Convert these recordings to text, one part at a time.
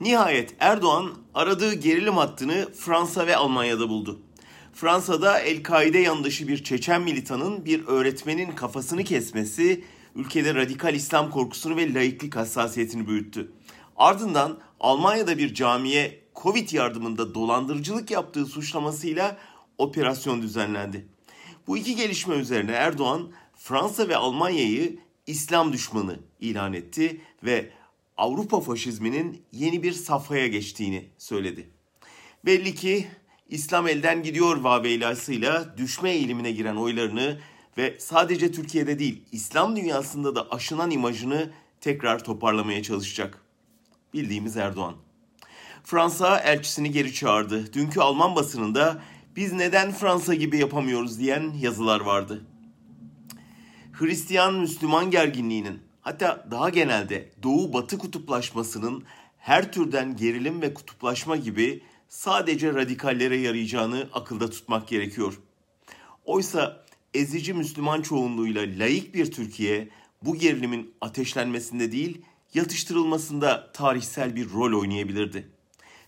Nihayet Erdoğan aradığı gerilim hattını Fransa ve Almanya'da buldu. Fransa'da El-Kaide yandaşı bir Çeçen militanın bir öğretmenin kafasını kesmesi ülkede radikal İslam korkusunu ve laiklik hassasiyetini büyüttü. Ardından Almanya'da bir camiye Covid yardımında dolandırıcılık yaptığı suçlamasıyla operasyon düzenlendi. Bu iki gelişme üzerine Erdoğan Fransa ve Almanya'yı İslam düşmanı ilan etti ve Avrupa faşizminin yeni bir safhaya geçtiğini söyledi. Belli ki İslam elden gidiyor vaveylasıyla düşme eğilimine giren oylarını ve sadece Türkiye'de değil İslam dünyasında da aşınan imajını tekrar toparlamaya çalışacak. Bildiğimiz Erdoğan. Fransa elçisini geri çağırdı. Dünkü Alman basınında biz neden Fransa gibi yapamıyoruz diyen yazılar vardı. Hristiyan-Müslüman gerginliğinin hatta daha genelde Doğu-Batı kutuplaşmasının her türden gerilim ve kutuplaşma gibi sadece radikallere yarayacağını akılda tutmak gerekiyor. Oysa ezici Müslüman çoğunluğuyla laik bir Türkiye bu gerilimin ateşlenmesinde değil yatıştırılmasında tarihsel bir rol oynayabilirdi.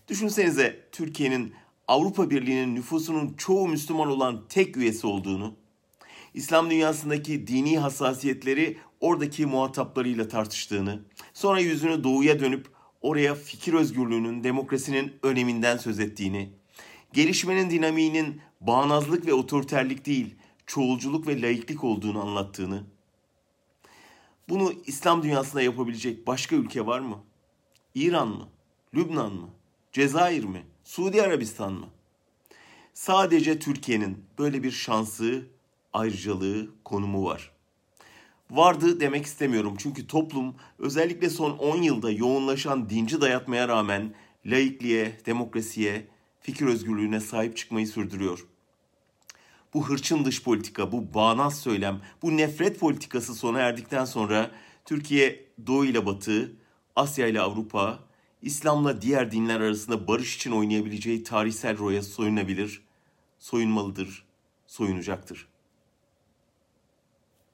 Düşünsenize Türkiye'nin Avrupa Birliği'nin nüfusunun çoğu Müslüman olan tek üyesi olduğunu, İslam dünyasındaki dini hassasiyetleri oradaki muhataplarıyla tartıştığını, sonra yüzünü doğuya dönüp oraya fikir özgürlüğünün, demokrasinin öneminden söz ettiğini, gelişmenin dinamiğinin bağnazlık ve otoriterlik değil, çoğulculuk ve laiklik olduğunu anlattığını. Bunu İslam dünyasında yapabilecek başka ülke var mı? İran mı? Lübnan mı? Cezayir mi? Suudi Arabistan mı? Sadece Türkiye'nin böyle bir şansı, ayrıcalığı, konumu var. Vardı demek istemiyorum çünkü toplum özellikle son 10 yılda yoğunlaşan dinci dayatmaya rağmen laikliğe, demokrasiye, fikir özgürlüğüne sahip çıkmayı sürdürüyor. Bu hırçın dış politika, bu bağnaz söylem, bu nefret politikası sona erdikten sonra Türkiye Doğu ile Batı, Asya ile Avrupa, İslam'la diğer dinler arasında barış için oynayabileceği tarihsel roya soyunabilir, soyunmalıdır, soyunacaktır.